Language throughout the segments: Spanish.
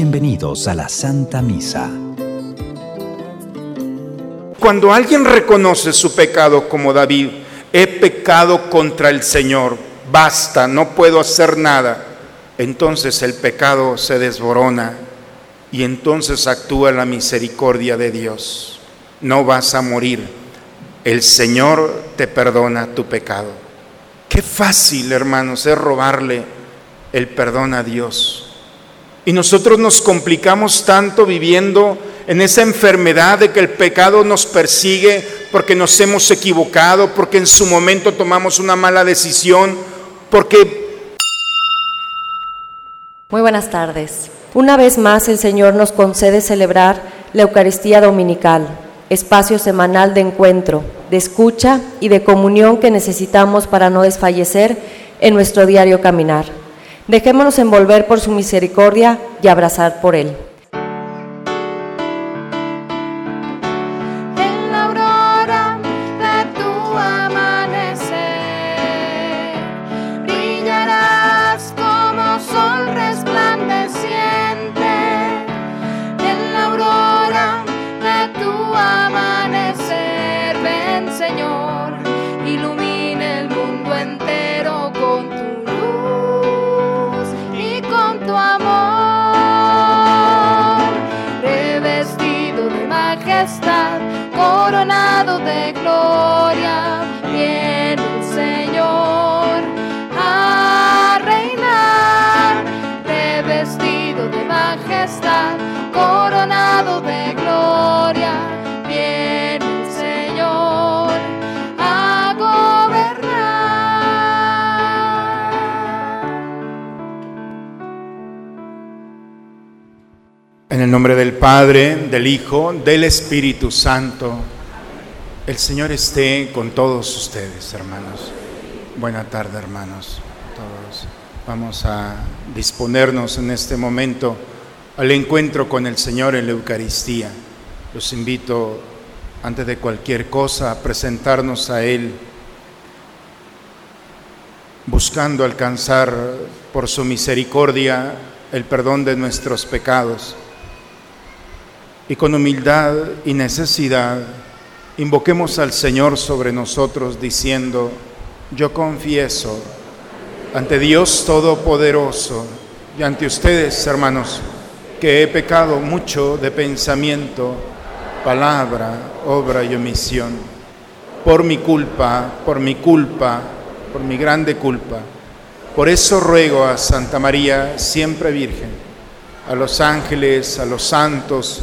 Bienvenidos a la Santa Misa. Cuando alguien reconoce su pecado como David, he pecado contra el Señor, basta, no puedo hacer nada, entonces el pecado se desborona y entonces actúa la misericordia de Dios. No vas a morir, el Señor te perdona tu pecado. Qué fácil, hermanos, es robarle el perdón a Dios. Y nosotros nos complicamos tanto viviendo en esa enfermedad de que el pecado nos persigue porque nos hemos equivocado, porque en su momento tomamos una mala decisión, porque... Muy buenas tardes. Una vez más el Señor nos concede celebrar la Eucaristía Dominical, espacio semanal de encuentro, de escucha y de comunión que necesitamos para no desfallecer en nuestro diario caminar. Dejémonos envolver por su misericordia y abrazar por Él. En el nombre del Padre, del Hijo, del Espíritu Santo, el Señor esté con todos ustedes, hermanos. Buena tarde, hermanos. Todos. Vamos a disponernos en este momento al encuentro con el Señor en la Eucaristía. Los invito, antes de cualquier cosa, a presentarnos a Él, buscando alcanzar por su misericordia el perdón de nuestros pecados y con humildad y necesidad invoquemos al Señor sobre nosotros diciendo, yo confieso ante Dios Todopoderoso y ante ustedes, hermanos, que he pecado mucho de pensamiento, palabra, obra y omisión, por mi culpa, por mi culpa, por mi grande culpa. Por eso ruego a Santa María, siempre Virgen, a los ángeles, a los santos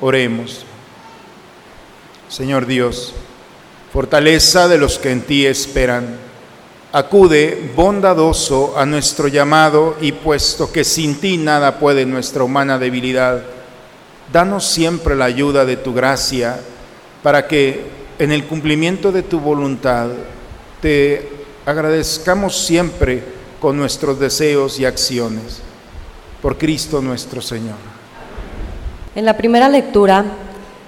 Oremos. Señor Dios, fortaleza de los que en ti esperan, acude bondadoso a nuestro llamado y puesto que sin ti nada puede nuestra humana debilidad, danos siempre la ayuda de tu gracia para que en el cumplimiento de tu voluntad te agradezcamos siempre con nuestros deseos y acciones. Por Cristo nuestro Señor. En la primera lectura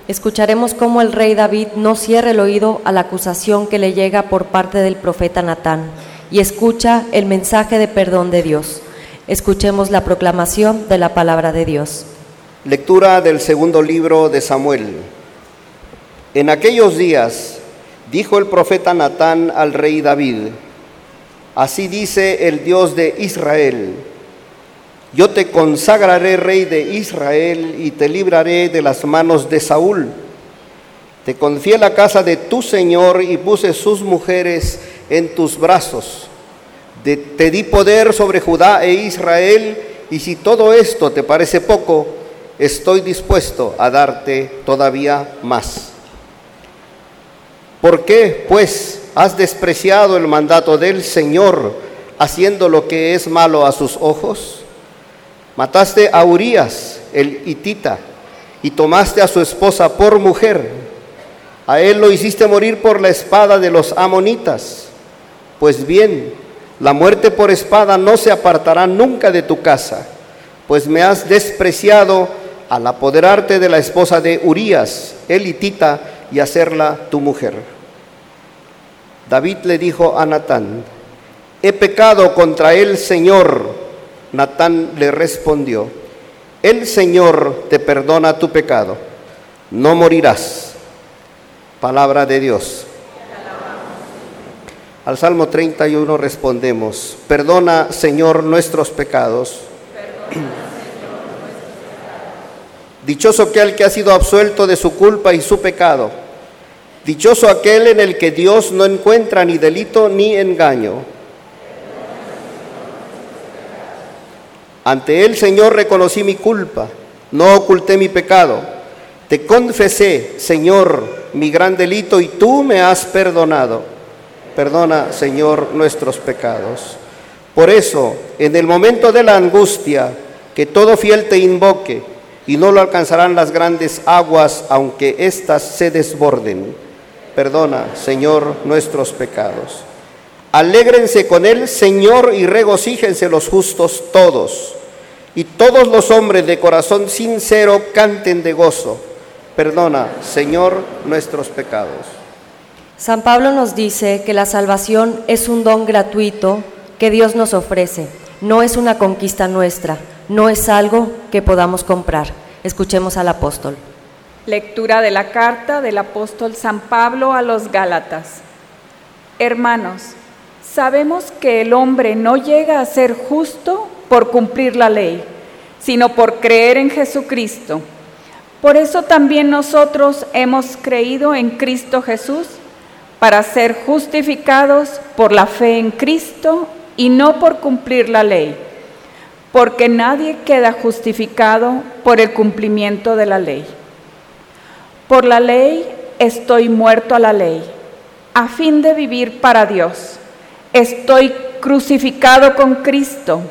escucharemos cómo el rey David no cierra el oído a la acusación que le llega por parte del profeta Natán y escucha el mensaje de perdón de Dios. Escuchemos la proclamación de la palabra de Dios. Lectura del segundo libro de Samuel. En aquellos días dijo el profeta Natán al rey David, así dice el Dios de Israel, yo te consagraré rey de Israel y te libraré de las manos de Saúl. Te confié la casa de tu Señor y puse sus mujeres en tus brazos. De- te di poder sobre Judá e Israel y si todo esto te parece poco, estoy dispuesto a darte todavía más. ¿Por qué, pues, has despreciado el mandato del Señor, haciendo lo que es malo a sus ojos? Mataste a Urías, el hitita, y tomaste a su esposa por mujer. A él lo hiciste morir por la espada de los amonitas. Pues bien, la muerte por espada no se apartará nunca de tu casa, pues me has despreciado al apoderarte de la esposa de Urías, el hitita, y hacerla tu mujer. David le dijo a Natán, he pecado contra el Señor. Natán le respondió, el Señor te perdona tu pecado, no morirás. Palabra de Dios. Al Salmo 31 respondemos, perdona Señor nuestros pecados. Dichoso aquel que ha sido absuelto de su culpa y su pecado. Dichoso aquel en el que Dios no encuentra ni delito ni engaño. Ante él, Señor, reconocí mi culpa, no oculté mi pecado. Te confesé, Señor, mi gran delito y tú me has perdonado. Perdona, Señor, nuestros pecados. Por eso, en el momento de la angustia, que todo fiel te invoque, y no lo alcanzarán las grandes aguas, aunque éstas se desborden. Perdona, Señor, nuestros pecados. Alégrense con él, Señor, y regocíjense los justos todos. Y todos los hombres de corazón sincero canten de gozo. Perdona, Señor, nuestros pecados. San Pablo nos dice que la salvación es un don gratuito que Dios nos ofrece, no es una conquista nuestra, no es algo que podamos comprar. Escuchemos al apóstol. Lectura de la carta del apóstol San Pablo a los Gálatas. Hermanos, sabemos que el hombre no llega a ser justo por cumplir la ley, sino por creer en Jesucristo. Por eso también nosotros hemos creído en Cristo Jesús para ser justificados por la fe en Cristo y no por cumplir la ley, porque nadie queda justificado por el cumplimiento de la ley. Por la ley estoy muerto a la ley, a fin de vivir para Dios. Estoy crucificado con Cristo.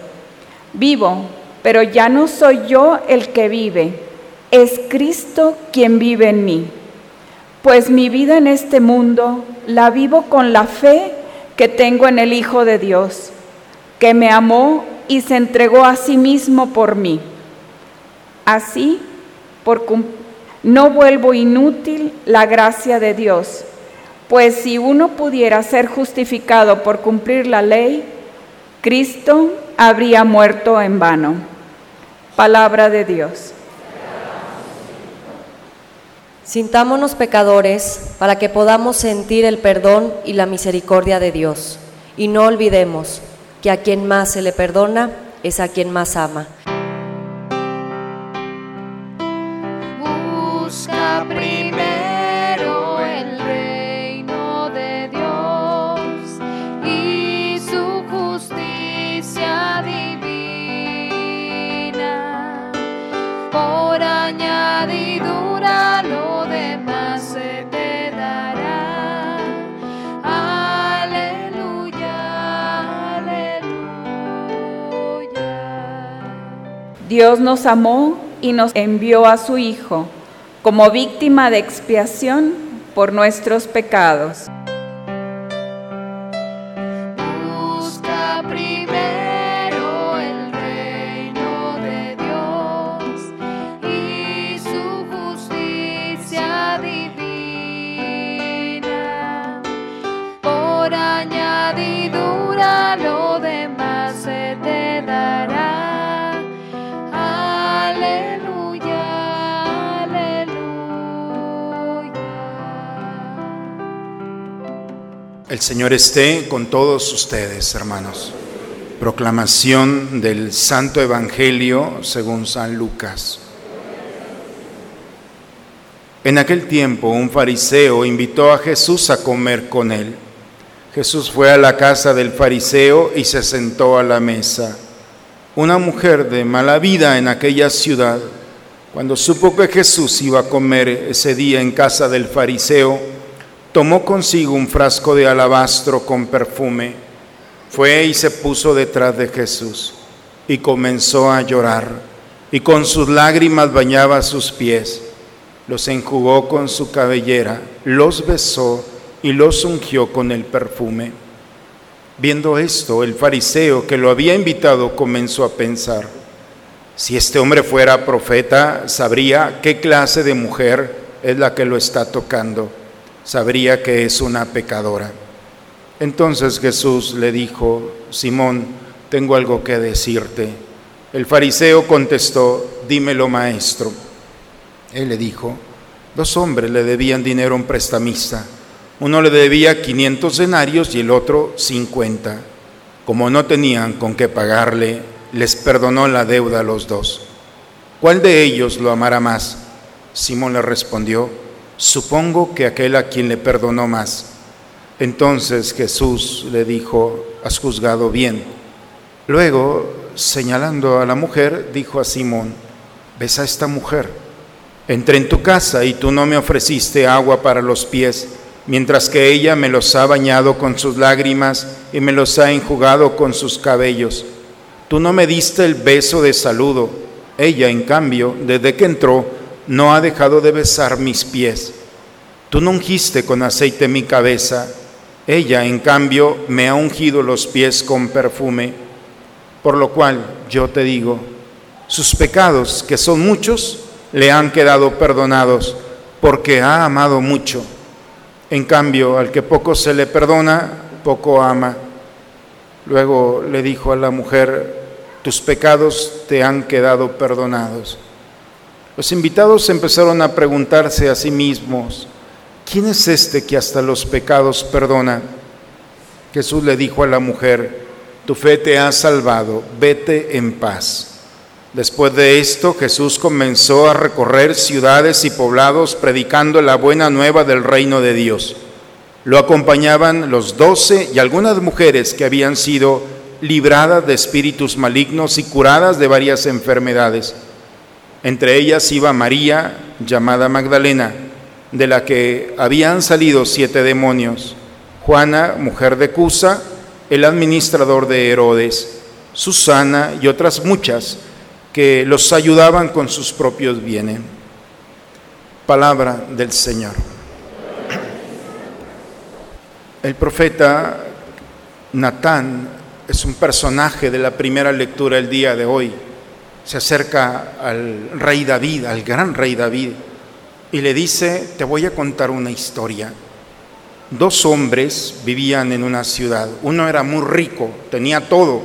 Vivo, pero ya no soy yo el que vive, es Cristo quien vive en mí. Pues mi vida en este mundo la vivo con la fe que tengo en el Hijo de Dios, que me amó y se entregó a sí mismo por mí. Así, por no vuelvo inútil la gracia de Dios, pues si uno pudiera ser justificado por cumplir la ley, Cristo habría muerto en vano. Palabra de Dios. Sintámonos pecadores para que podamos sentir el perdón y la misericordia de Dios. Y no olvidemos, que a quien más se le perdona es a quien más ama. Dios nos amó y nos envió a su Hijo como víctima de expiación por nuestros pecados. Señor esté con todos ustedes, hermanos. Proclamación del Santo Evangelio según San Lucas. En aquel tiempo un fariseo invitó a Jesús a comer con él. Jesús fue a la casa del fariseo y se sentó a la mesa. Una mujer de mala vida en aquella ciudad, cuando supo que Jesús iba a comer ese día en casa del fariseo, tomó consigo un frasco de alabastro con perfume, fue y se puso detrás de Jesús y comenzó a llorar y con sus lágrimas bañaba sus pies, los enjugó con su cabellera, los besó y los ungió con el perfume. Viendo esto, el fariseo que lo había invitado comenzó a pensar, si este hombre fuera profeta, sabría qué clase de mujer es la que lo está tocando, sabría que es una pecadora. Entonces Jesús le dijo, Simón, tengo algo que decirte. El fariseo contestó, dímelo maestro. Él le dijo, dos hombres le debían dinero a un prestamista. Uno le debía 500 denarios y el otro 50. Como no tenían con qué pagarle, les perdonó la deuda a los dos. ¿Cuál de ellos lo amará más? Simón le respondió, supongo que aquel a quien le perdonó más. Entonces Jesús le dijo, has juzgado bien. Luego, señalando a la mujer, dijo a Simón, ves a esta mujer. Entré en tu casa y tú no me ofreciste agua para los pies, mientras que ella me los ha bañado con sus lágrimas y me los ha enjugado con sus cabellos. Tú no me diste el beso de saludo. Ella, en cambio, desde que entró, no ha dejado de besar mis pies. Tú no ungiste con aceite mi cabeza. Ella, en cambio, me ha ungido los pies con perfume. Por lo cual yo te digo, sus pecados, que son muchos, le han quedado perdonados, porque ha amado mucho. En cambio, al que poco se le perdona, poco ama. Luego le dijo a la mujer, tus pecados te han quedado perdonados. Los invitados empezaron a preguntarse a sí mismos, ¿quién es este que hasta los pecados perdona? Jesús le dijo a la mujer, tu fe te ha salvado, vete en paz. Después de esto, Jesús comenzó a recorrer ciudades y poblados predicando la buena nueva del reino de Dios. Lo acompañaban los doce y algunas mujeres que habían sido libradas de espíritus malignos y curadas de varias enfermedades. Entre ellas iba María, llamada Magdalena, de la que habían salido siete demonios, Juana, mujer de Cusa, el administrador de Herodes, Susana y otras muchas que los ayudaban con sus propios bienes. Palabra del Señor. El profeta Natán es un personaje de la primera lectura el día de hoy. Se acerca al rey David, al gran rey David, y le dice, te voy a contar una historia. Dos hombres vivían en una ciudad. Uno era muy rico, tenía todo.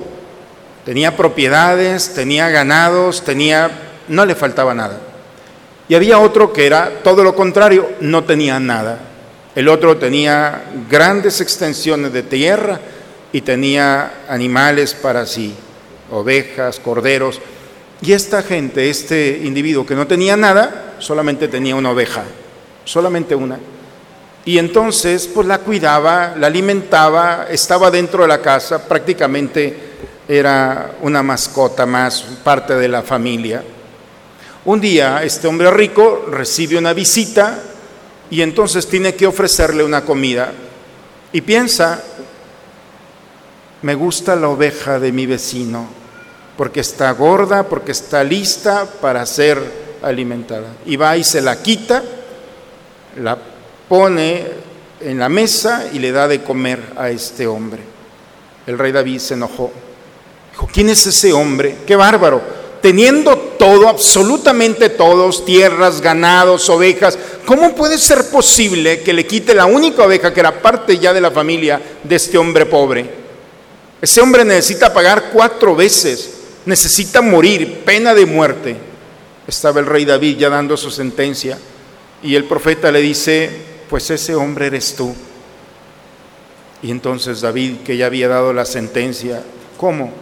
Tenía propiedades, tenía ganados, tenía... no le faltaba nada. Y había otro que era todo lo contrario, no tenía nada. El otro tenía grandes extensiones de tierra y tenía animales para sí, ovejas, corderos. Y esta gente, este individuo que no tenía nada, solamente tenía una oveja, solamente una. Y entonces, pues la cuidaba, la alimentaba, estaba dentro de la casa, prácticamente era una mascota más, parte de la familia. Un día, este hombre rico recibe una visita y entonces tiene que ofrecerle una comida. Y piensa, me gusta la oveja de mi vecino, porque está gorda, porque está lista para ser alimentada. Y va y se la quita, la pone en la mesa y le da de comer a este hombre. El rey David se enojó. Dijo, ¿quién es ese hombre? Qué bárbaro. Teniendo todo, absolutamente todos, tierras, ganados, ovejas, ¿cómo puede ser posible que le quite la única oveja que era parte ya de la familia de este hombre pobre? Ese hombre necesita pagar cuatro veces, necesita morir, pena de muerte. Estaba el rey David ya dando su sentencia y el profeta le dice, pues ese hombre eres tú. Y entonces David, que ya había dado la sentencia, ¿cómo?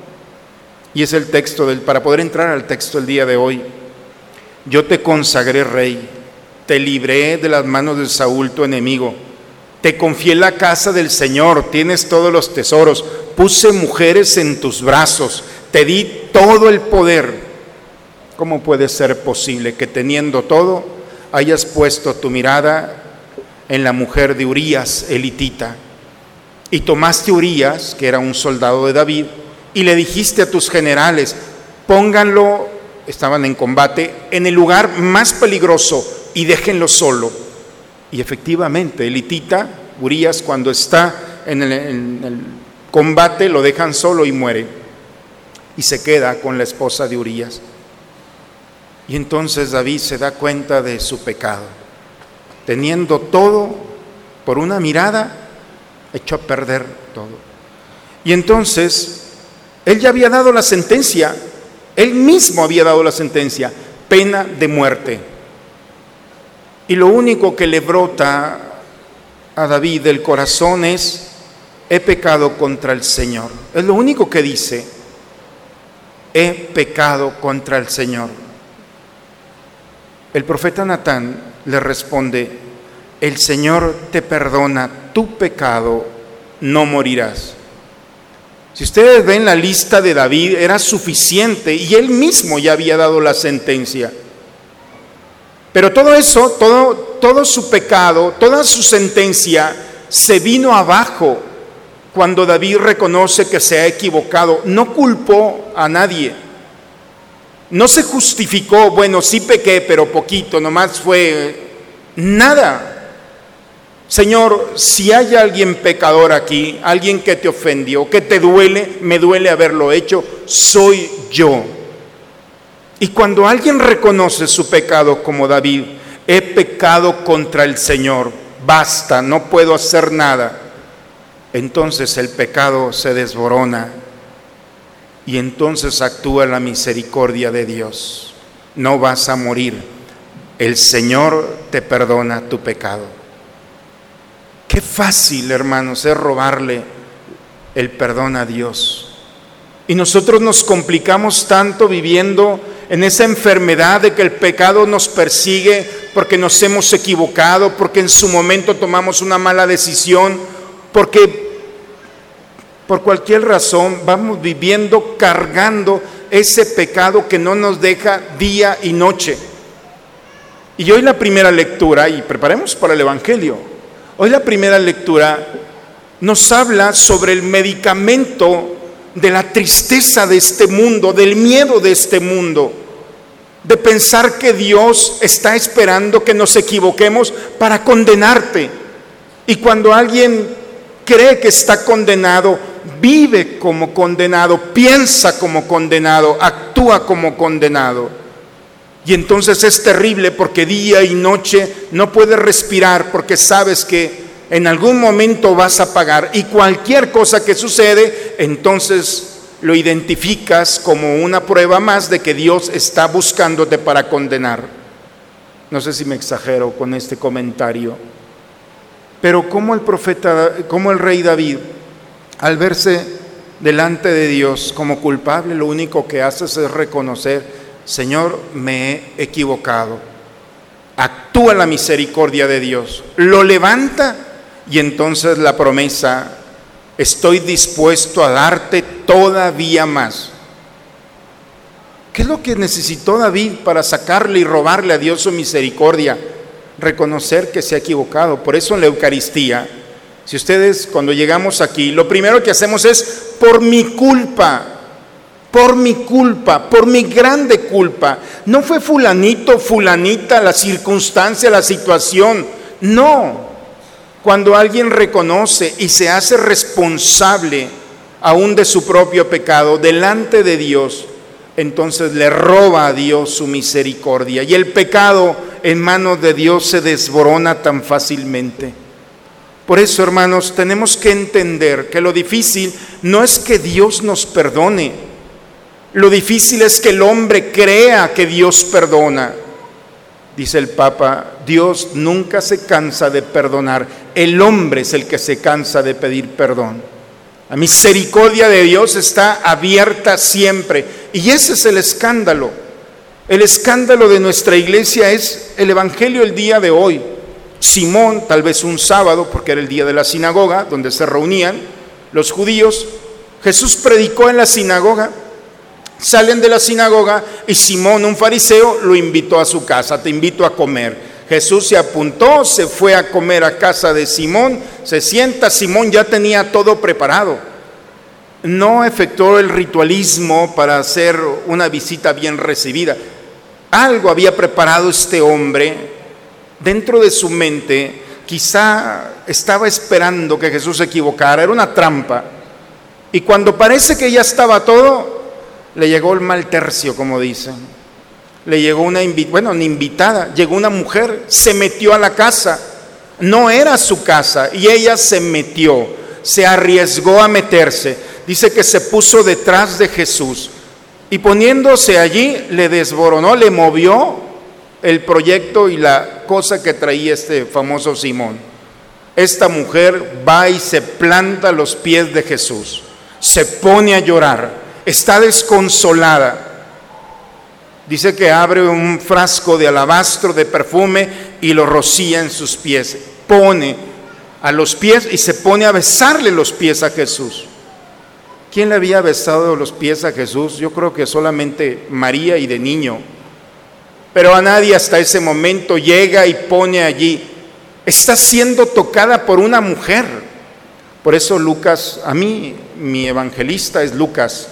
Y es el texto del, para poder entrar al texto el día de hoy. Yo te consagré rey, te libré de las manos de Saúl tu enemigo, te confié la casa del Señor, tienes todos los tesoros, puse mujeres en tus brazos, te di todo el poder. ¿Cómo puede ser posible que teniendo todo hayas puesto tu mirada en la mujer de Urías, elitita? Y tomaste Urías, que era un soldado de David, y le dijiste a tus generales, pónganlo, estaban en combate, en el lugar más peligroso y déjenlo solo. Y efectivamente, elitita, Urías, cuando está en el, en el combate, lo dejan solo y muere. Y se queda con la esposa de Urías. Y entonces David se da cuenta de su pecado. Teniendo todo, por una mirada, echó a perder todo. Y entonces, él ya había dado la sentencia, él mismo había dado la sentencia, pena de muerte. Y lo único que le brota a David del corazón es, he pecado contra el Señor. Es lo único que dice, he pecado contra el Señor. El profeta Natán le responde, el Señor te perdona tu pecado, no morirás. Si ustedes ven la lista de David, era suficiente y él mismo ya había dado la sentencia. Pero todo eso, todo, todo su pecado, toda su sentencia se vino abajo cuando David reconoce que se ha equivocado. No culpó a nadie. No se justificó, bueno, sí pequé, pero poquito, nomás fue nada. Señor, si hay alguien pecador aquí, alguien que te ofendió, que te duele, me duele haberlo hecho, soy yo. Y cuando alguien reconoce su pecado como David, he pecado contra el Señor, basta, no puedo hacer nada, entonces el pecado se desborona y entonces actúa la misericordia de Dios. No vas a morir, el Señor te perdona tu pecado. Qué fácil, hermanos, es robarle el perdón a Dios. Y nosotros nos complicamos tanto viviendo en esa enfermedad de que el pecado nos persigue porque nos hemos equivocado, porque en su momento tomamos una mala decisión, porque por cualquier razón vamos viviendo cargando ese pecado que no nos deja día y noche. Y hoy la primera lectura, y preparemos para el Evangelio, hoy la primera lectura nos habla sobre el medicamento de la tristeza de este mundo, del miedo de este mundo, de pensar que Dios está esperando que nos equivoquemos para condenarte. Y cuando alguien cree que está condenado, vive como condenado, piensa como condenado, actúa como condenado. Y entonces es terrible porque día y noche no puedes respirar porque sabes que en algún momento vas a pagar y cualquier cosa que sucede, entonces lo identificas como una prueba más de que Dios está buscándote para condenar. No sé si me exagero con este comentario, pero como el profeta, como el rey David al verse delante de Dios como culpable, lo único que haces es reconocer, Señor, me he equivocado. Actúa la misericordia de Dios, lo levanta y entonces la promesa, estoy dispuesto a darte todavía más. ¿Qué es lo que necesitó David para sacarle y robarle a Dios su misericordia? Reconocer que se ha equivocado. Por eso en la Eucaristía, si ustedes cuando llegamos aquí, lo primero que hacemos es por mi culpa, por mi culpa, por mi grande culpa. No fue fulanito, fulanita, la circunstancia, la situación. No. Cuando alguien reconoce y se hace responsable aún de su propio pecado delante de Dios, entonces le roba a Dios su misericordia. Y el pecado en manos de Dios se desborona tan fácilmente. Por eso, hermanos, tenemos que entender que lo difícil no es que Dios nos perdone. Lo difícil es que el hombre crea que Dios perdona. Dice el Papa, Dios nunca se cansa de perdonar. El hombre es el que se cansa de pedir perdón. La misericordia de Dios está abierta siempre. Y ese es el escándalo. El escándalo de nuestra iglesia es el Evangelio el día de hoy. Simón, tal vez un sábado, porque era el día de la sinagoga, donde se reunían los judíos, Jesús predicó en la sinagoga, salen de la sinagoga y Simón, un fariseo, lo invitó a su casa, te invito a comer. Jesús se apuntó, se fue a comer a casa de Simón, se sienta, Simón ya tenía todo preparado. No efectuó el ritualismo para hacer una visita bien recibida. Algo había preparado este hombre dentro de su mente. Quizá estaba esperando que Jesús se equivocara, era una trampa. Y cuando parece que ya estaba todo, le llegó el mal tercio, como dicen le llegó una bueno, una invitada, llegó una mujer, se metió a la casa. No era su casa y ella se metió, se arriesgó a meterse. Dice que se puso detrás de Jesús y poniéndose allí le desboronó, le movió el proyecto y la cosa que traía este famoso Simón. Esta mujer va y se planta a los pies de Jesús, se pone a llorar, está desconsolada Dice que abre un frasco de alabastro de perfume y lo rocía en sus pies. Pone a los pies y se pone a besarle los pies a Jesús. ¿Quién le había besado los pies a Jesús? Yo creo que solamente María y de niño. Pero a nadie hasta ese momento llega y pone allí. Está siendo tocada por una mujer. Por eso Lucas, a mí mi evangelista es Lucas,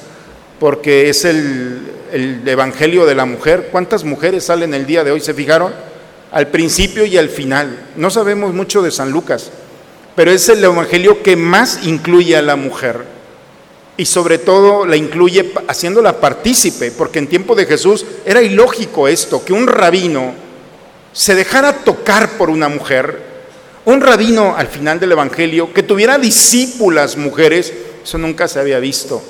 porque es el, el Evangelio de la mujer. ¿Cuántas mujeres salen el día de hoy? ¿Se fijaron? Al principio y al final. No sabemos mucho de San Lucas, pero es el Evangelio que más incluye a la mujer. Y sobre todo la incluye haciéndola partícipe, porque en tiempo de Jesús era ilógico esto, que un rabino se dejara tocar por una mujer. Un rabino al final del Evangelio que tuviera discípulas mujeres, eso nunca se había visto.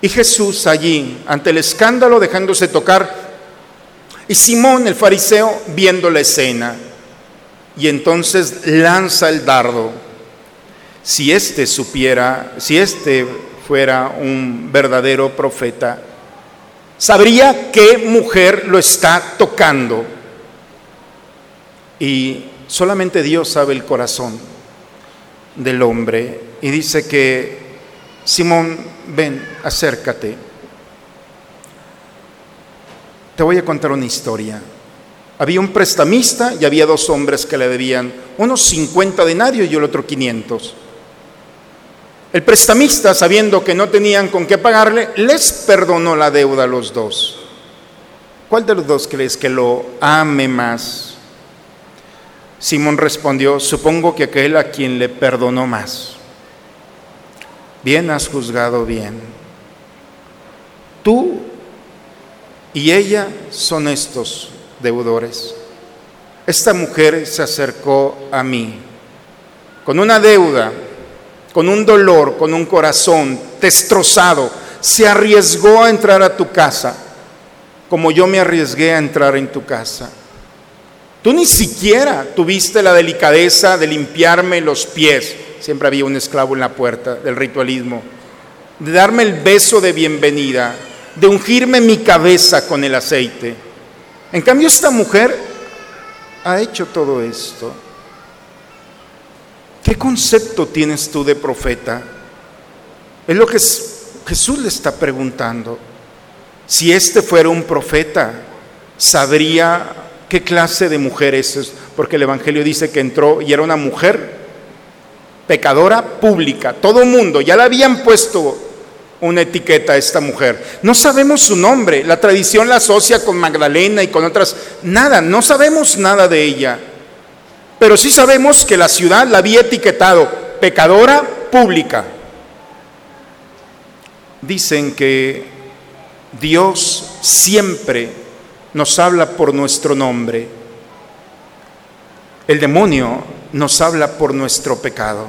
Y Jesús allí, ante el escándalo, dejándose tocar, y Simón el fariseo viendo la escena, y entonces lanza el dardo. Si éste supiera, si éste fuera un verdadero profeta, sabría qué mujer lo está tocando. Y solamente Dios sabe el corazón del hombre. Y dice que Simón, ven, acércate. Te voy a contar una historia. Había un prestamista y había dos hombres que le debían unos 50 denarios y el otro 500. El prestamista, sabiendo que no tenían con qué pagarle, les perdonó la deuda a los dos. ¿Cuál de los dos crees que lo ame más? Simón respondió, supongo que aquel a quien le perdonó más bien has juzgado bien. Tú y ella son estos deudores. Esta mujer se acercó a mí con una deuda, con un dolor, con un corazón destrozado. Se arriesgó a entrar a tu casa como yo me arriesgué a entrar en tu casa. Tú ni siquiera tuviste la delicadeza de limpiarme los pies. Siempre había un esclavo en la puerta del ritualismo. De darme el beso de bienvenida, de ungirme mi cabeza con el aceite. En cambio, esta mujer ha hecho todo esto. ¿Qué concepto tienes tú de profeta? Es lo que Jesús le está preguntando. Si este fuera un profeta, sabría qué clase de mujer es, porque el Evangelio dice que entró y era una mujer pecadora pública, todo mundo, ya le habían puesto una etiqueta a esta mujer. No sabemos su nombre, la tradición la asocia con Magdalena y con otras, nada, no sabemos nada de ella. Pero sí sabemos que la ciudad la había etiquetado pecadora pública. Dicen que Dios siempre nos habla por nuestro nombre. El demonio nos habla por nuestro pecado.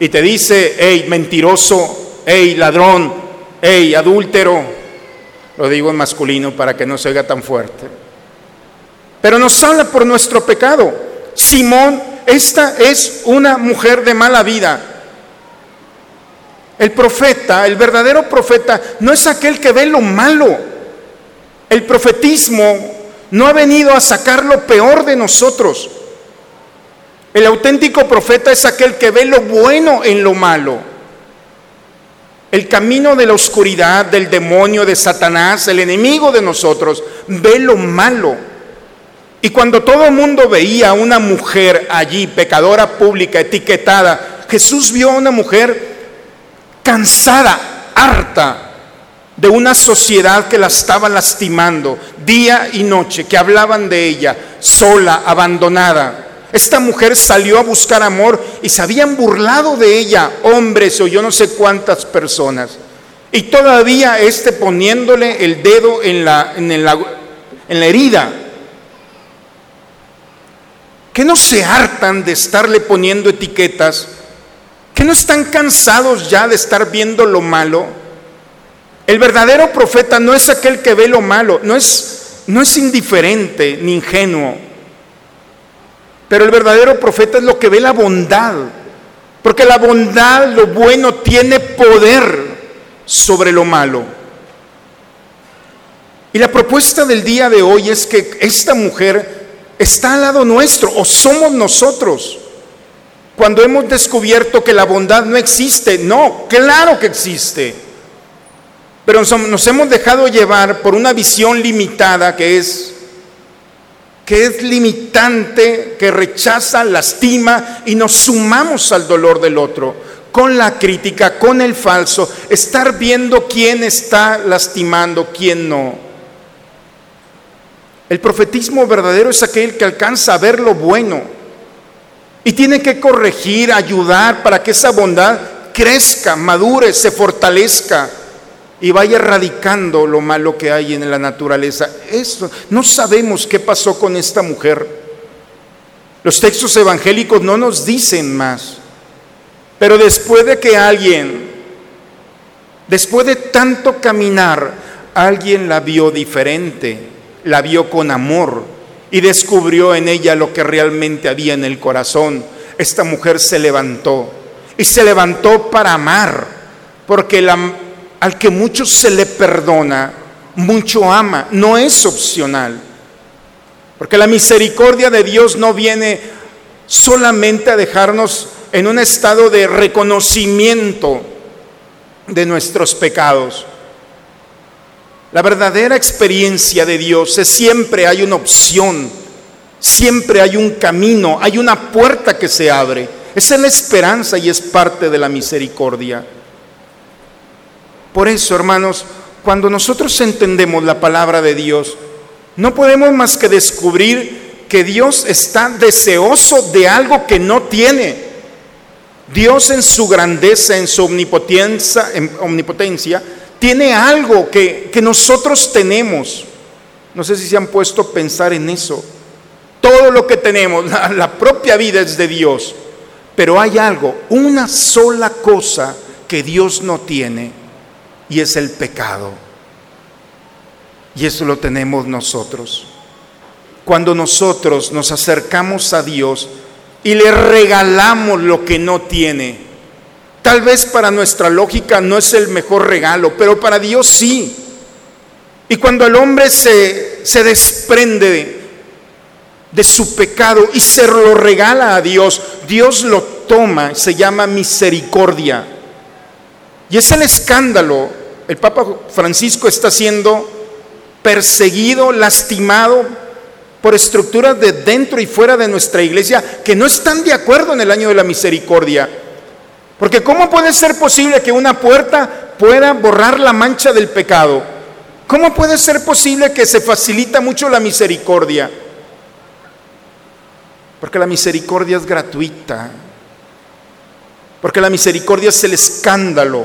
Y te dice, hey, mentiroso, hey, ladrón, hey, adúltero. Lo digo en masculino para que no se oiga tan fuerte. Pero nos habla por nuestro pecado. Simón, esta es una mujer de mala vida. El profeta, el verdadero profeta, no es aquel que ve lo malo. El profetismo no ha venido a sacar lo peor de nosotros. El auténtico profeta es aquel que ve lo bueno en lo malo. El camino de la oscuridad, del demonio, de Satanás, el enemigo de nosotros, ve lo malo. Y cuando todo el mundo veía a una mujer allí, pecadora pública, etiquetada, Jesús vio a una mujer cansada, harta de una sociedad que la estaba lastimando día y noche, que hablaban de ella, sola, abandonada. Esta mujer salió a buscar amor y se habían burlado de ella hombres o yo no sé cuántas personas. Y todavía este poniéndole el dedo en la, en la, en la herida. ¿Que no se hartan de estarle poniendo etiquetas? ¿Que no están cansados ya de estar viendo lo malo? El verdadero profeta no es aquel que ve lo malo, no es, no es indiferente ni ingenuo. Pero el verdadero profeta es lo que ve la bondad. Porque la bondad, lo bueno, tiene poder sobre lo malo. Y la propuesta del día de hoy es que esta mujer está al lado nuestro o somos nosotros. Cuando hemos descubierto que la bondad no existe, no, claro que existe. Pero nos hemos dejado llevar por una visión limitada que es que es limitante, que rechaza, lastima y nos sumamos al dolor del otro, con la crítica, con el falso, estar viendo quién está lastimando, quién no. El profetismo verdadero es aquel que alcanza a ver lo bueno y tiene que corregir, ayudar para que esa bondad crezca, madure, se fortalezca y vaya erradicando lo malo que hay en la naturaleza. Esto, no sabemos qué pasó con esta mujer. Los textos evangélicos no nos dicen más. Pero después de que alguien, después de tanto caminar, alguien la vio diferente, la vio con amor y descubrió en ella lo que realmente había en el corazón. Esta mujer se levantó y se levantó para amar, porque al que mucho se le perdona, mucho ama, no es opcional. Porque la misericordia de Dios no viene solamente a dejarnos en un estado de reconocimiento de nuestros pecados. La verdadera experiencia de Dios es siempre hay una opción, siempre hay un camino, hay una puerta que se abre. Esa es la esperanza y es parte de la misericordia. Por eso, hermanos, cuando nosotros entendemos la palabra de Dios, no podemos más que descubrir que Dios está deseoso de algo que no tiene. Dios en su grandeza, en su omnipotencia, en omnipotencia tiene algo que, que nosotros tenemos. No sé si se han puesto a pensar en eso. Todo lo que tenemos, la, la propia vida es de Dios. Pero hay algo, una sola cosa que Dios no tiene y es el pecado. Y eso lo tenemos nosotros. cuando nosotros nos acercamos a Dios y le regalamos lo que no tiene. Tal vez para nuestra lógica no es el mejor regalo, pero para Dios sí. Y cuando el hombre se, se desprende de, de su pecado y se lo regala a Dios, Dios lo toma, se llama misericordia. Y es el escándalo. El Papa Francisco está siendo perseguido, lastimado por estructuras de dentro y fuera de nuestra iglesia que no están de acuerdo en el año de la misericordia. Porque ¿cómo puede ser posible que una puerta pueda borrar la mancha del pecado? ¿Cómo puede ser posible que se facilita mucho la misericordia? Porque la misericordia es gratuita. Porque la misericordia es el escándalo.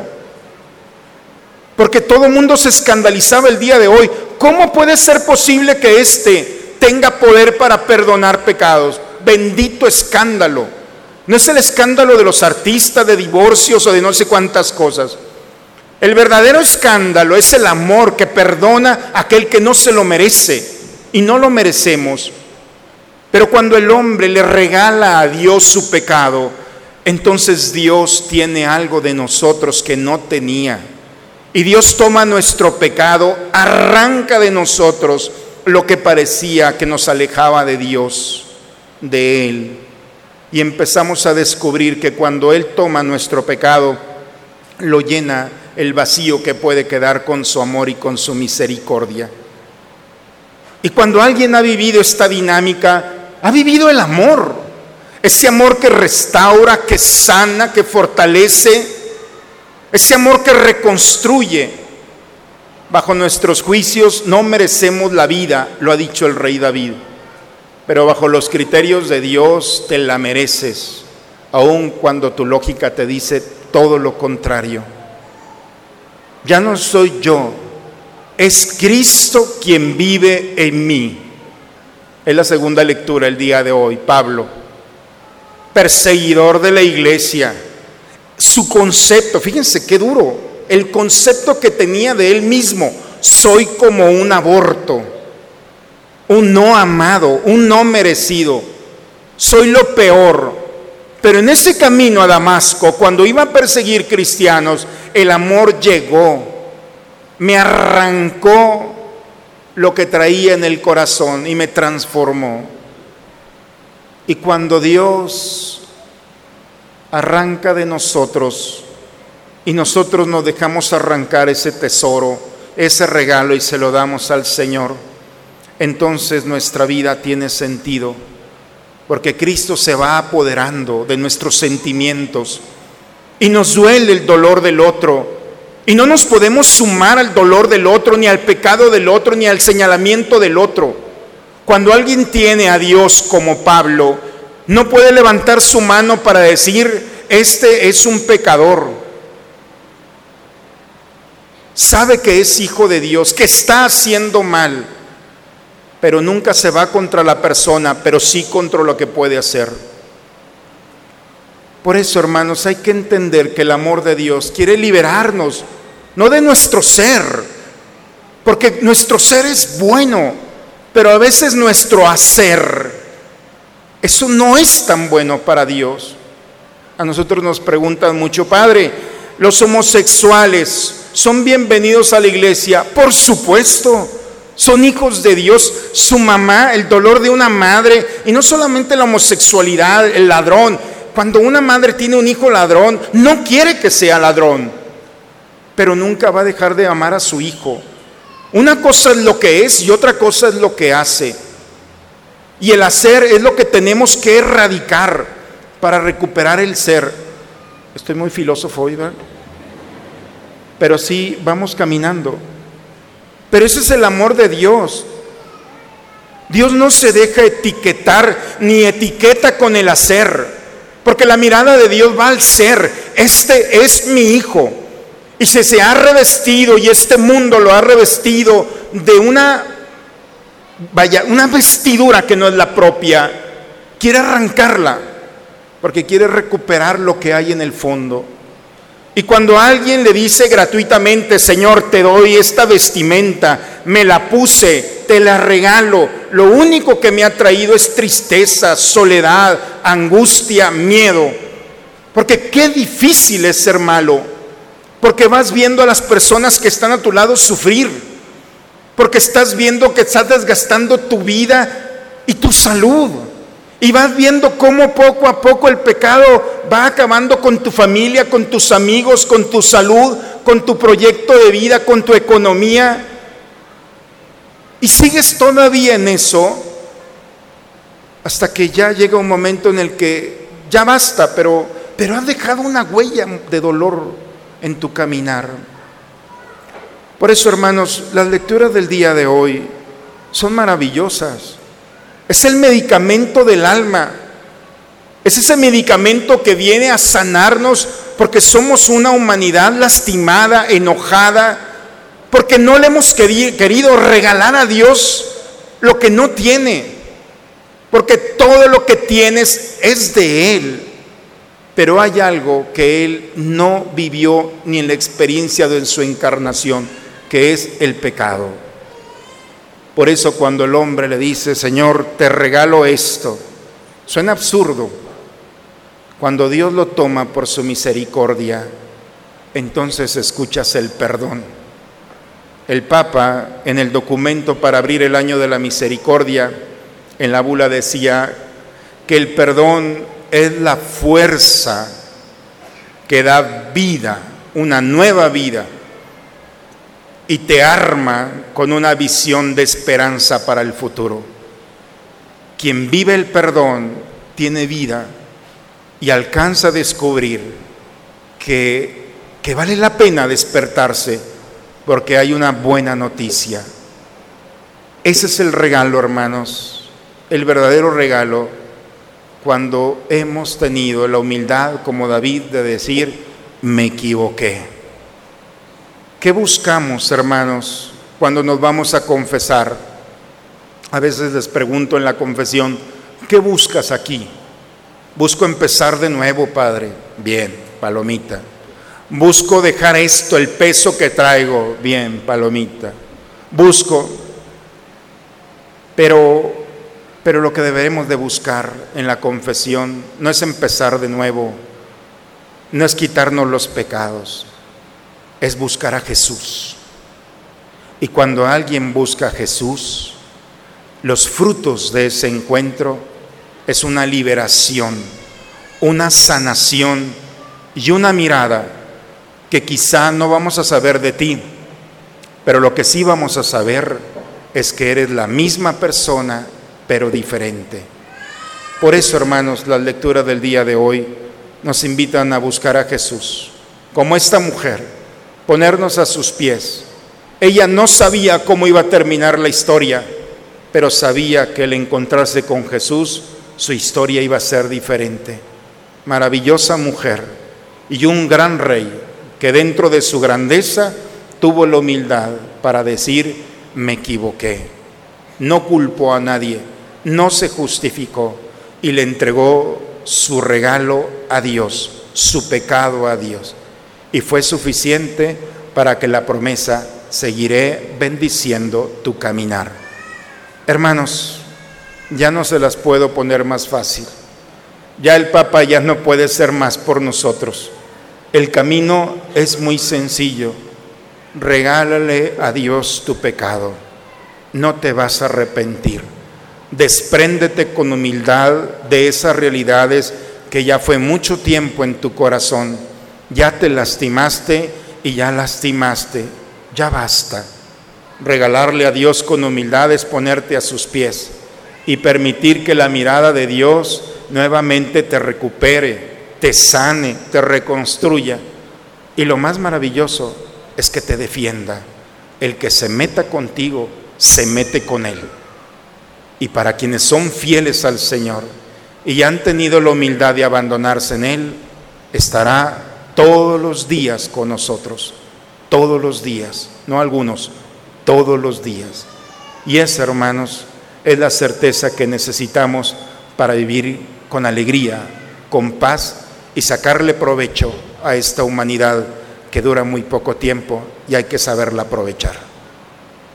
Porque todo mundo se escandalizaba el día de hoy. ¿Cómo puede ser posible que éste tenga poder para perdonar pecados? Bendito escándalo. No es el escándalo de los artistas, de divorcios o de no sé cuántas cosas. El verdadero escándalo es el amor que perdona a aquel que no se lo merece y no lo merecemos. Pero cuando el hombre le regala a Dios su pecado, entonces Dios tiene algo de nosotros que no tenía. Y Dios toma nuestro pecado, arranca de nosotros lo que parecía que nos alejaba de Dios, de Él. Y empezamos a descubrir que cuando Él toma nuestro pecado, lo llena el vacío que puede quedar con su amor y con su misericordia. Y cuando alguien ha vivido esta dinámica, ha vivido el amor, ese amor que restaura, que sana, que fortalece, ese amor que reconstruye. Bajo nuestros juicios no merecemos la vida, lo ha dicho el rey David, pero bajo los criterios de Dios te la mereces, aun cuando tu lógica te dice todo lo contrario. Ya no soy yo, es Cristo quien vive en mí. Es la segunda lectura el día de hoy, Pablo, perseguidor de la iglesia. Su concepto, fíjense qué duro, el concepto que tenía de él mismo, soy como un aborto, un no amado, un no merecido, soy lo peor. Pero en ese camino a Damasco, cuando iba a perseguir cristianos, el amor llegó, me arrancó lo que traía en el corazón y me transformó. Y cuando Dios arranca de nosotros y nosotros nos dejamos arrancar ese tesoro, ese regalo y se lo damos al Señor, entonces nuestra vida tiene sentido, porque Cristo se va apoderando de nuestros sentimientos y nos duele el dolor del otro. Y no nos podemos sumar al dolor del otro, ni al pecado del otro, ni al señalamiento del otro. Cuando alguien tiene a Dios como Pablo, no puede levantar su mano para decir, este es un pecador. Sabe que es hijo de Dios, que está haciendo mal, pero nunca se va contra la persona, pero sí contra lo que puede hacer. Por eso, hermanos, hay que entender que el amor de Dios quiere liberarnos, no de nuestro ser, porque nuestro ser es bueno, pero a veces nuestro hacer, eso no es tan bueno para Dios. A nosotros nos preguntan mucho, Padre, los homosexuales son bienvenidos a la iglesia. Por supuesto, son hijos de Dios. Su mamá, el dolor de una madre, y no solamente la homosexualidad, el ladrón. Cuando una madre tiene un hijo ladrón, no quiere que sea ladrón, pero nunca va a dejar de amar a su hijo. Una cosa es lo que es y otra cosa es lo que hace. Y el hacer es lo que tenemos que erradicar para recuperar el ser. Estoy muy filósofo hoy, ¿verdad? Pero sí, vamos caminando. Pero ese es el amor de Dios. Dios no se deja etiquetar ni etiqueta con el hacer. Porque la mirada de Dios va al ser. Este es mi hijo. Y si se ha revestido y este mundo lo ha revestido de una, vaya, una vestidura que no es la propia, quiere arrancarla. Porque quiere recuperar lo que hay en el fondo. Y cuando alguien le dice gratuitamente, Señor, te doy esta vestimenta, me la puse, te la regalo. Lo único que me ha traído es tristeza, soledad, angustia, miedo. Porque qué difícil es ser malo. Porque vas viendo a las personas que están a tu lado sufrir. Porque estás viendo que estás desgastando tu vida y tu salud. Y vas viendo cómo poco a poco el pecado va acabando con tu familia, con tus amigos, con tu salud, con tu proyecto de vida, con tu economía. Y sigues todavía en eso hasta que ya llega un momento en el que ya basta, pero, pero has dejado una huella de dolor en tu caminar. Por eso, hermanos, las lecturas del día de hoy son maravillosas. Es el medicamento del alma. Es ese medicamento que viene a sanarnos porque somos una humanidad lastimada, enojada, porque no le hemos querido regalar a Dios lo que no tiene, porque todo lo que tienes es de Él. Pero hay algo que Él no vivió ni en la experiencia de su encarnación, que es el pecado. Por eso cuando el hombre le dice, Señor, te regalo esto, suena absurdo. Cuando Dios lo toma por su misericordia, entonces escuchas el perdón. El Papa, en el documento para abrir el año de la misericordia, en la bula decía que el perdón es la fuerza que da vida, una nueva vida, y te arma con una visión de esperanza para el futuro. Quien vive el perdón tiene vida y alcanza a descubrir que, que vale la pena despertarse porque hay una buena noticia. Ese es el regalo, hermanos, el verdadero regalo cuando hemos tenido la humildad como David de decir, me equivoqué. ¿Qué buscamos, hermanos, cuando nos vamos a confesar? A veces les pregunto en la confesión, ¿qué buscas aquí? Busco empezar de nuevo, Padre. Bien, palomita. Busco dejar esto, el peso que traigo, bien, palomita. Busco, pero, pero lo que debemos de buscar en la confesión no es empezar de nuevo, no es quitarnos los pecados, es buscar a Jesús. Y cuando alguien busca a Jesús, los frutos de ese encuentro es una liberación, una sanación y una mirada que quizá no vamos a saber de ti, pero lo que sí vamos a saber es que eres la misma persona, pero diferente. Por eso, hermanos, las lecturas del día de hoy nos invitan a buscar a Jesús, como esta mujer, ponernos a sus pies. Ella no sabía cómo iba a terminar la historia, pero sabía que al encontrarse con Jesús, su historia iba a ser diferente. Maravillosa mujer y un gran rey que dentro de su grandeza tuvo la humildad para decir, me equivoqué. No culpó a nadie, no se justificó y le entregó su regalo a Dios, su pecado a Dios. Y fue suficiente para que la promesa, seguiré bendiciendo tu caminar. Hermanos, ya no se las puedo poner más fácil. Ya el Papa ya no puede ser más por nosotros. El camino es muy sencillo. Regálale a Dios tu pecado. No te vas a arrepentir. Despréndete con humildad de esas realidades que ya fue mucho tiempo en tu corazón. Ya te lastimaste y ya lastimaste. Ya basta. Regalarle a Dios con humildad es ponerte a sus pies y permitir que la mirada de Dios nuevamente te recupere, te sane, te reconstruya. Y lo más maravilloso es que te defienda. El que se meta contigo, se mete con Él. Y para quienes son fieles al Señor y han tenido la humildad de abandonarse en Él, estará todos los días con nosotros. Todos los días, no algunos, todos los días. Y esa, hermanos, es la certeza que necesitamos para vivir con alegría, con paz y sacarle provecho a esta humanidad que dura muy poco tiempo y hay que saberla aprovechar.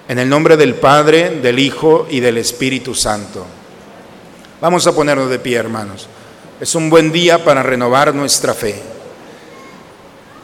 En el nombre del Padre, del Hijo y del Espíritu Santo. Vamos a ponernos de pie, hermanos. Es un buen día para renovar nuestra fe.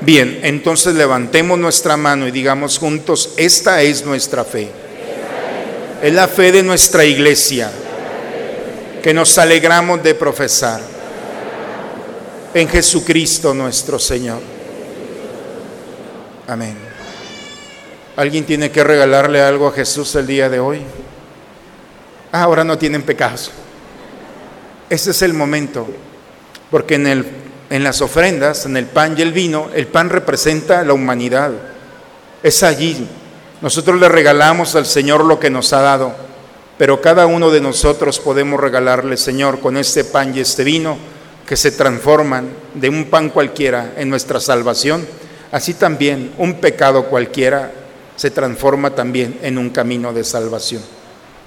Bien, entonces levantemos nuestra mano y digamos juntos, esta es nuestra fe. Es la fe de nuestra iglesia que nos alegramos de profesar en Jesucristo nuestro Señor. Amén. ¿Alguien tiene que regalarle algo a Jesús el día de hoy? Ah, ahora no tienen pecados. Ese es el momento, porque en, el, en las ofrendas, en el pan y el vino, el pan representa la humanidad. Es allí. Nosotros le regalamos al Señor lo que nos ha dado, pero cada uno de nosotros podemos regalarle, Señor, con este pan y este vino, que se transforman de un pan cualquiera en nuestra salvación, así también un pecado cualquiera se transforma también en un camino de salvación.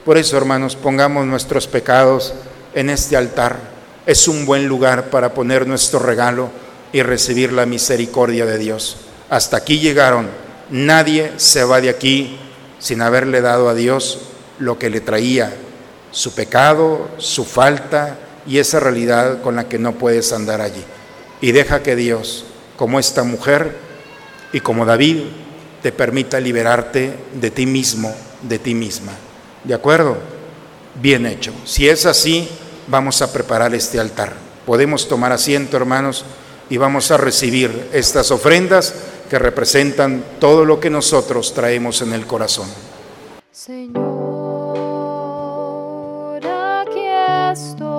Por eso, hermanos, pongamos nuestros pecados en este altar. Es un buen lugar para poner nuestro regalo y recibir la misericordia de Dios. Hasta aquí llegaron. Nadie se va de aquí sin haberle dado a Dios lo que le traía, su pecado, su falta y esa realidad con la que no puedes andar allí. Y deja que Dios, como esta mujer y como David, te permita liberarte de ti mismo, de ti misma. ¿De acuerdo? Bien hecho. Si es así, vamos a preparar este altar. Podemos tomar asiento, hermanos, y vamos a recibir estas ofrendas que representan todo lo que nosotros traemos en el corazón. Señor, aquí estoy,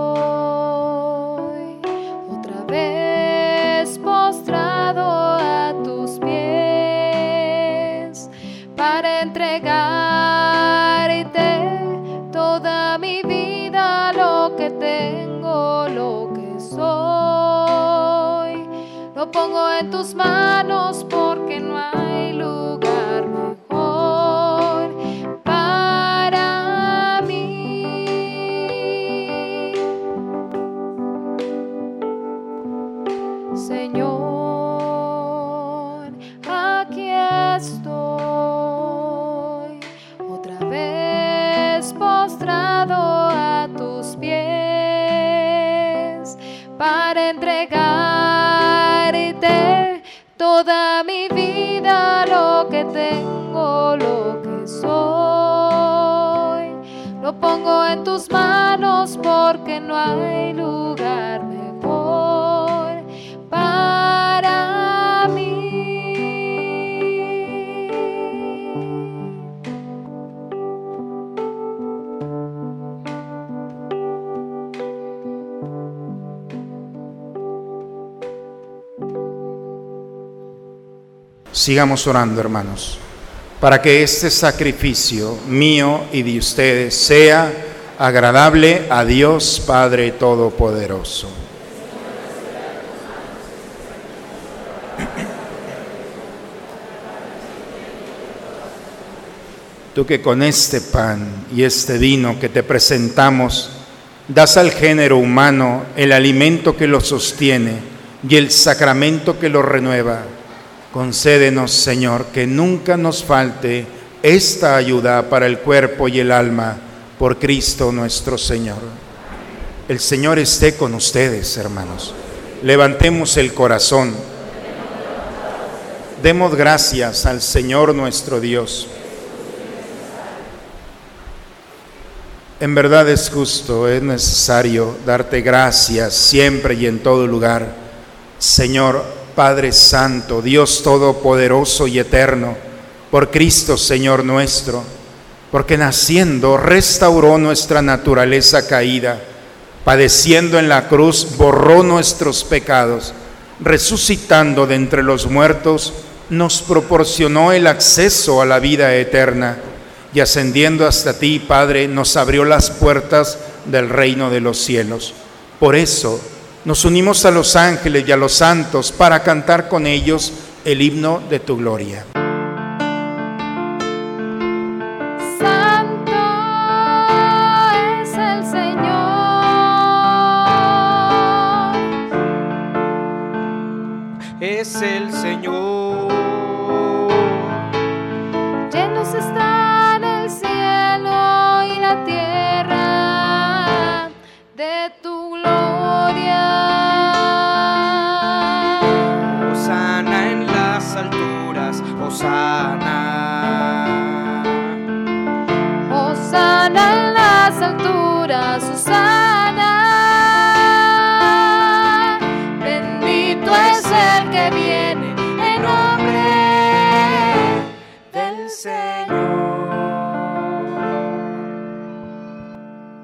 pongo pongo en tus manos porque no hay lugar mejor para mí. Sigamos orando, hermanos, para que este sacrificio mío y de ustedes sea agradable a Dios Padre Todopoderoso. Tú que con este pan y este vino que te presentamos, das al género humano el alimento que lo sostiene y el sacramento que lo renueva. Concédenos, Señor, que nunca nos falte esta ayuda para el cuerpo y el alma por Cristo nuestro Señor. El Señor esté con ustedes, hermanos. Levantemos el corazón. Demos gracias al Señor nuestro Dios. En verdad es justo, es necesario darte gracias siempre y en todo lugar. Señor Padre Santo, Dios Todopoderoso y Eterno, por Cristo Señor nuestro, porque naciendo restauró nuestra naturaleza caída, padeciendo en la cruz borró nuestros pecados, resucitando de entre los muertos, nos proporcionó el acceso a la vida eterna y ascendiendo hasta ti, Padre, nos abrió las puertas del reino de los cielos. Por eso nos unimos a los ángeles y a los santos para cantar con ellos el himno de tu gloria. Santo es el Señor.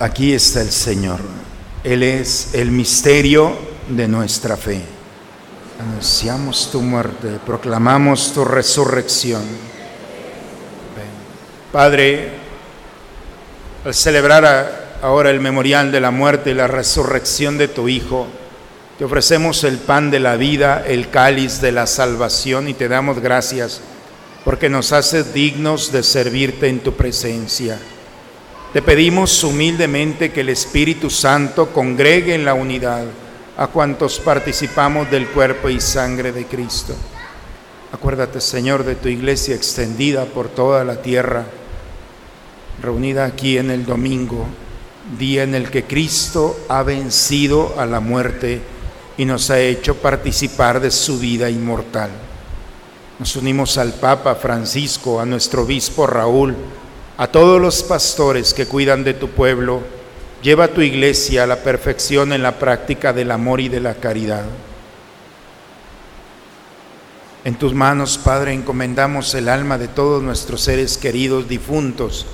Aquí está el Señor. Él es el misterio de nuestra fe. Anunciamos tu muerte, proclamamos tu resurrección. Padre, al celebrar ahora el memorial de la muerte y la resurrección de tu Hijo, te ofrecemos el pan de la vida, el cáliz de la salvación y te damos gracias porque nos haces dignos de servirte en tu presencia. Te pedimos humildemente que el Espíritu Santo congregue en la unidad a cuantos participamos del cuerpo y sangre de Cristo. Acuérdate, Señor, de tu iglesia extendida por toda la tierra, reunida aquí en el domingo, día en el que Cristo ha vencido a la muerte y nos ha hecho participar de su vida inmortal. Nos unimos al Papa Francisco, a nuestro obispo Raúl, a todos los pastores que cuidan de tu pueblo. Lleva tu iglesia a la perfección en la práctica del amor y de la caridad. En tus manos, Padre, encomendamos el alma de todos nuestros seres queridos difuntos,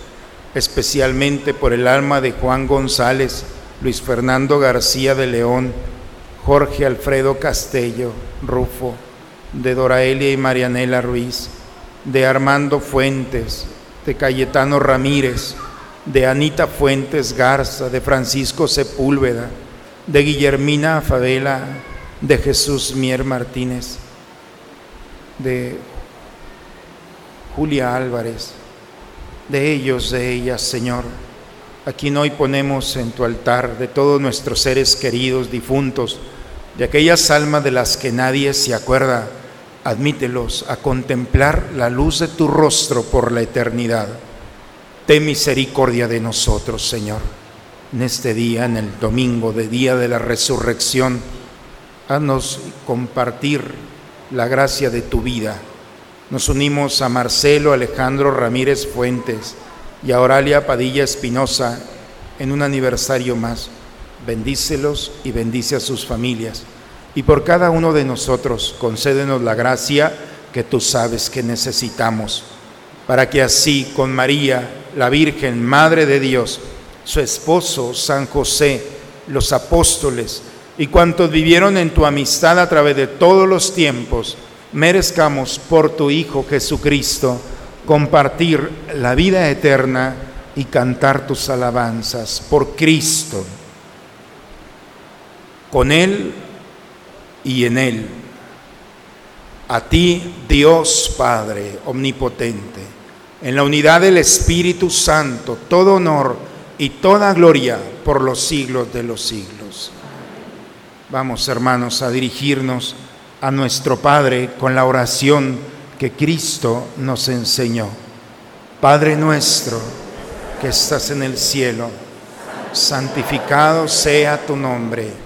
especialmente por el alma de Juan González, Luis Fernando García de León, Jorge Alfredo Castello, Rufo, de Doraelia y Marianela Ruiz, de Armando Fuentes, de Cayetano Ramírez, de Anita Fuentes Garza, de Francisco Sepúlveda, de Guillermina Favela, de Jesús Mier Martínez, de Julia Álvarez, de ellos, de ellas, Señor. Aquí hoy ponemos en tu altar de todos nuestros seres queridos, difuntos, de aquellas almas de las que nadie se acuerda, admítelos a contemplar la luz de tu rostro por la eternidad. Ten misericordia de nosotros, Señor. En este día, en el domingo de día de la resurrección, haznos compartir la gracia de tu vida. Nos unimos a Marcelo Alejandro Ramírez Fuentes y a Oralia Padilla Espinosa en un aniversario más. Bendícelos y bendice a sus familias. Y por cada uno de nosotros concédenos la gracia que tú sabes que necesitamos, para que así con María, la Virgen, Madre de Dios, su esposo, San José, los apóstoles y cuantos vivieron en tu amistad a través de todos los tiempos, merezcamos por tu Hijo Jesucristo compartir la vida eterna y cantar tus alabanzas por Cristo, con Él y en Él. A ti, Dios Padre Omnipotente, en la unidad del Espíritu Santo, todo honor y toda gloria por los siglos de los siglos. Vamos, hermanos, a dirigirnos a nuestro Padre con la oración que Cristo nos enseñó. Padre nuestro, que estás en el cielo, santificado sea tu nombre,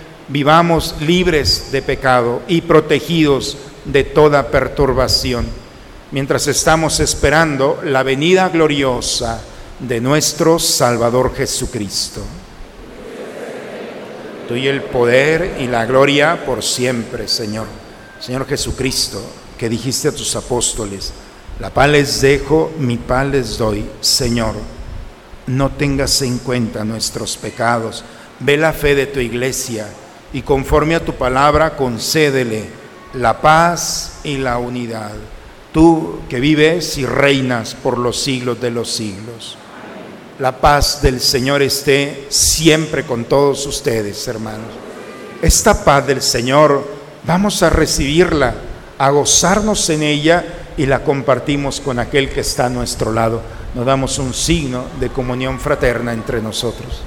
vivamos libres de pecado y protegidos de toda perturbación, mientras estamos esperando la venida gloriosa de nuestro Salvador Jesucristo. Tuyo el poder y la gloria por siempre, Señor. Señor Jesucristo, que dijiste a tus apóstoles, la paz les dejo, mi paz les doy, Señor no tengas en cuenta nuestros pecados. Ve la fe de tu iglesia y conforme a tu palabra concédele la paz y la unidad. Tú que vives y reinas por los siglos de los siglos. La paz del Señor esté siempre con todos ustedes, hermanos. Esta paz del Señor vamos a recibirla, a gozarnos en ella y la compartimos con aquel que está a nuestro lado nos damos un signo de comunión fraterna entre nosotros.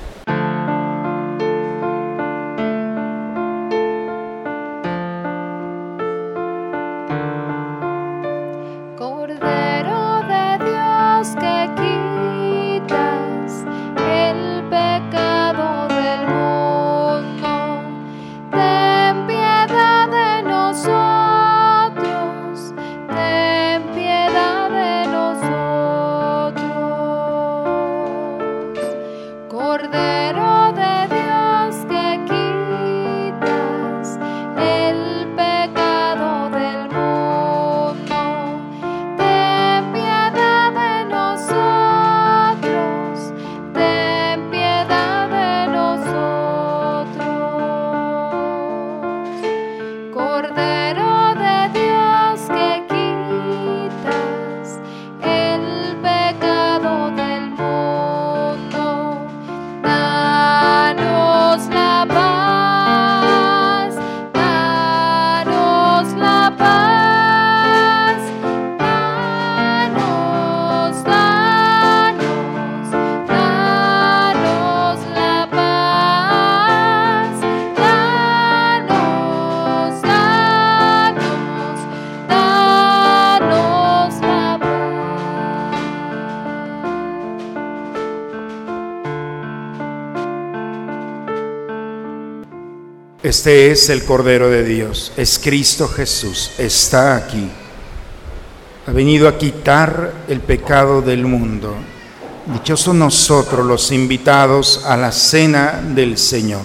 Este es el Cordero de Dios, es Cristo Jesús, está aquí. Ha venido a quitar el pecado del mundo. Dichosos nosotros los invitados a la cena del Señor.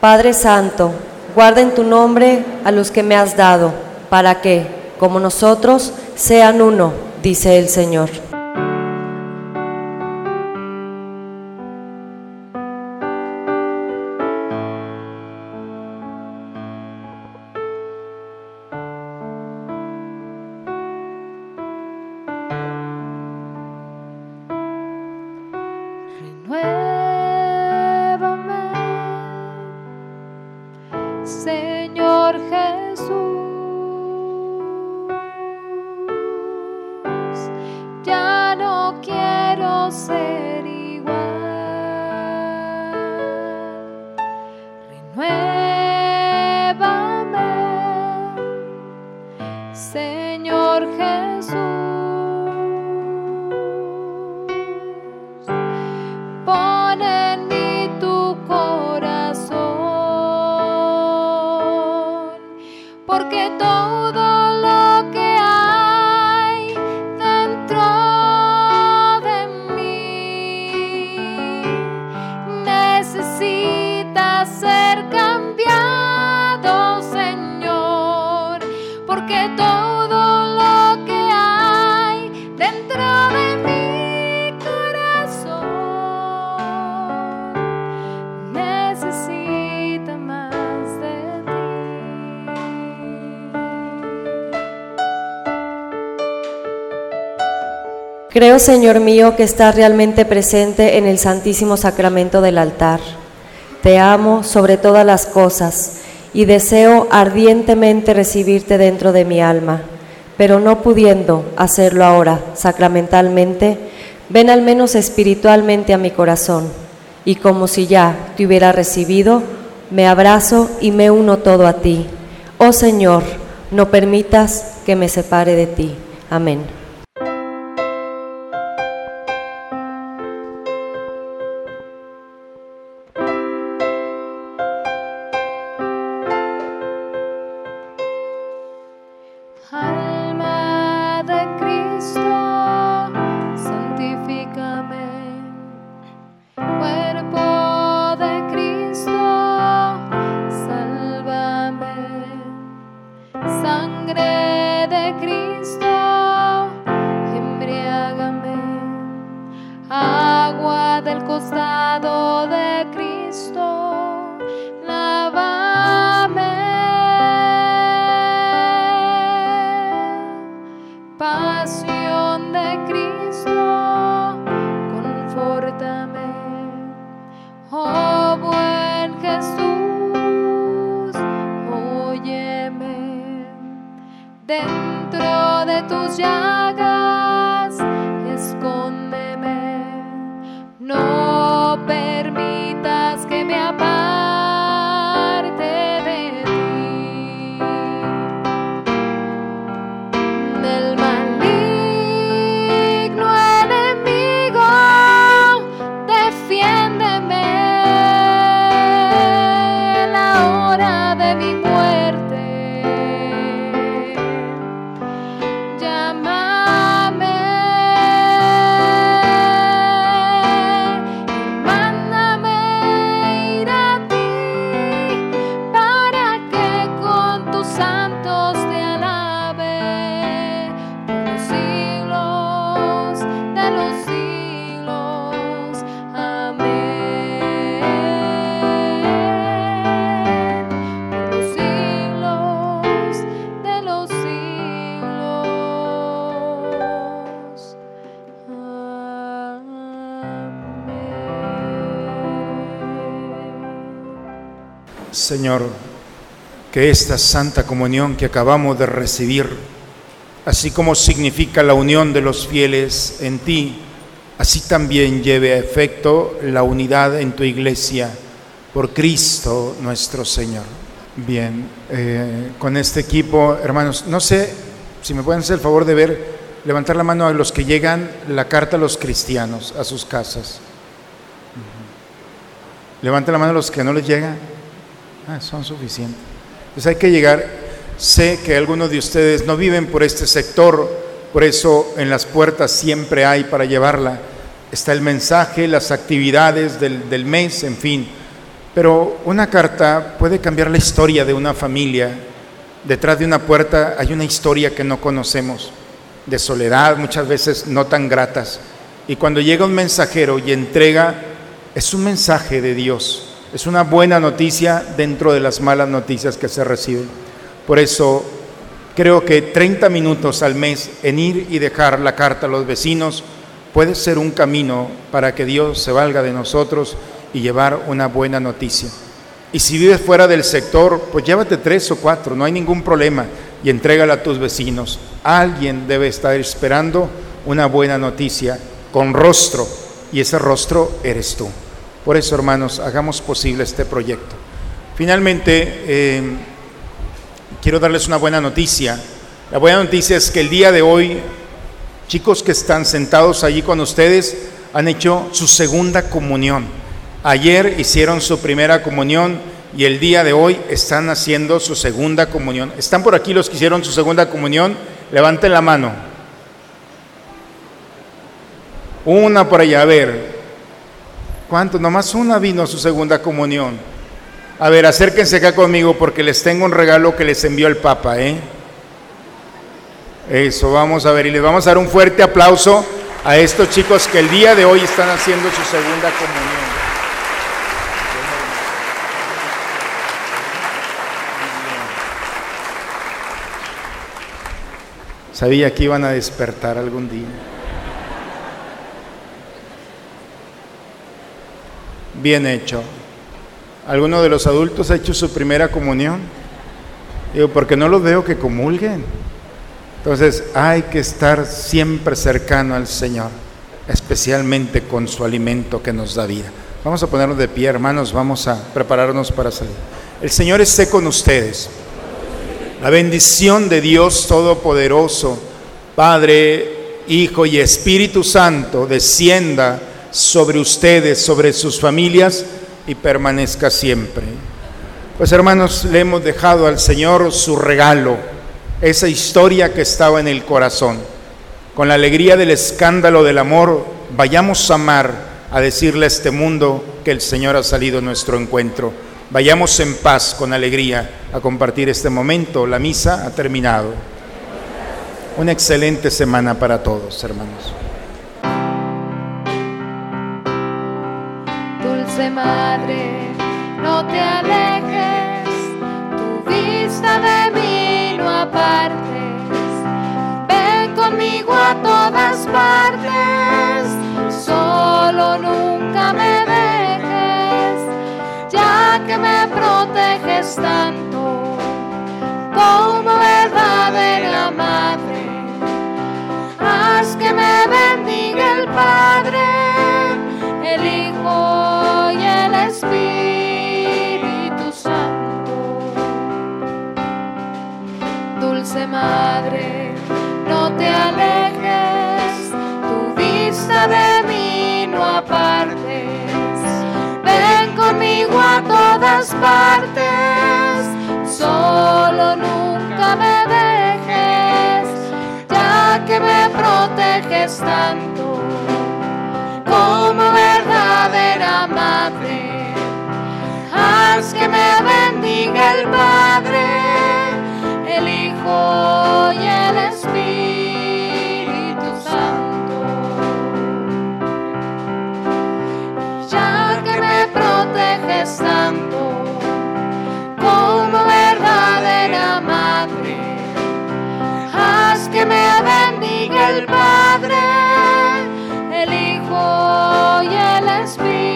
Padre Santo, guarda en tu nombre a los que me has dado, para que, como nosotros, sean uno, dice el Señor. Creo, Señor mío, que estás realmente presente en el Santísimo Sacramento del altar. Te amo sobre todas las cosas y deseo ardientemente recibirte dentro de mi alma, pero no pudiendo hacerlo ahora sacramentalmente, ven al menos espiritualmente a mi corazón y como si ya te hubiera recibido, me abrazo y me uno todo a ti. Oh Señor, no permitas que me separe de ti. Amén. Señor, que esta santa comunión que acabamos de recibir, así como significa la unión de los fieles en ti, así también lleve a efecto la unidad en tu iglesia por Cristo nuestro Señor. Bien, eh, con este equipo, hermanos, no sé si me pueden hacer el favor de ver, levantar la mano a los que llegan la carta a los cristianos, a sus casas. Levanten la mano a los que no les llega. Ah, son suficientes. Pues hay que llegar. Sé que algunos de ustedes no viven por este sector, por eso en las puertas siempre hay para llevarla. Está el mensaje, las actividades del, del mes, en fin. Pero una carta puede cambiar la historia de una familia. Detrás de una puerta hay una historia que no conocemos, de soledad, muchas veces no tan gratas. Y cuando llega un mensajero y entrega, es un mensaje de Dios. Es una buena noticia dentro de las malas noticias que se reciben. Por eso creo que 30 minutos al mes en ir y dejar la carta a los vecinos puede ser un camino para que Dios se valga de nosotros y llevar una buena noticia. Y si vives fuera del sector, pues llévate tres o cuatro, no hay ningún problema, y entrégala a tus vecinos. Alguien debe estar esperando una buena noticia con rostro, y ese rostro eres tú. Por eso, hermanos, hagamos posible este proyecto. Finalmente, eh, quiero darles una buena noticia. La buena noticia es que el día de hoy, chicos que están sentados allí con ustedes, han hecho su segunda comunión. Ayer hicieron su primera comunión y el día de hoy están haciendo su segunda comunión. ¿Están por aquí los que hicieron su segunda comunión? Levanten la mano. Una por allá, a ver. ¿Cuántos? Nomás una vino a su segunda comunión. A ver, acérquense acá conmigo porque les tengo un regalo que les envió el Papa, ¿eh? Eso, vamos a ver. Y les vamos a dar un fuerte aplauso a estos chicos que el día de hoy están haciendo su segunda comunión. Sabía que iban a despertar algún día. Bien hecho. ¿Alguno de los adultos ha hecho su primera comunión? Digo, porque no los veo que comulguen. Entonces hay que estar siempre cercano al Señor, especialmente con su alimento que nos da vida. Vamos a ponernos de pie, hermanos, vamos a prepararnos para salir. El Señor esté con ustedes. La bendición de Dios Todopoderoso, Padre, Hijo y Espíritu Santo, descienda sobre ustedes, sobre sus familias y permanezca siempre. Pues hermanos, le hemos dejado al Señor su regalo, esa historia que estaba en el corazón. Con la alegría del escándalo del amor, vayamos a amar, a decirle a este mundo que el Señor ha salido a nuestro encuentro. Vayamos en paz, con alegría, a compartir este momento. La misa ha terminado. Una excelente semana para todos, hermanos. Madre, no te alejes, tu vista de mí no apartes. Ven conmigo a todas partes, solo nunca me dejes, ya que me proteges tanto como verdadera madre. Haz que me bendiga el Padre, el Hijo Espíritu Santo. Dulce Madre, no te alejes, tu vista de mí no apartes. Ven conmigo a todas partes, solo nunca me dejes, ya que me proteges tanto como verdadera madre. Haz que me bendiga el Padre, el Hijo y el Espíritu Santo. Ya que me proteges tanto como verdadera madre, haz que me bendiga el Padre, el Hijo y el Espíritu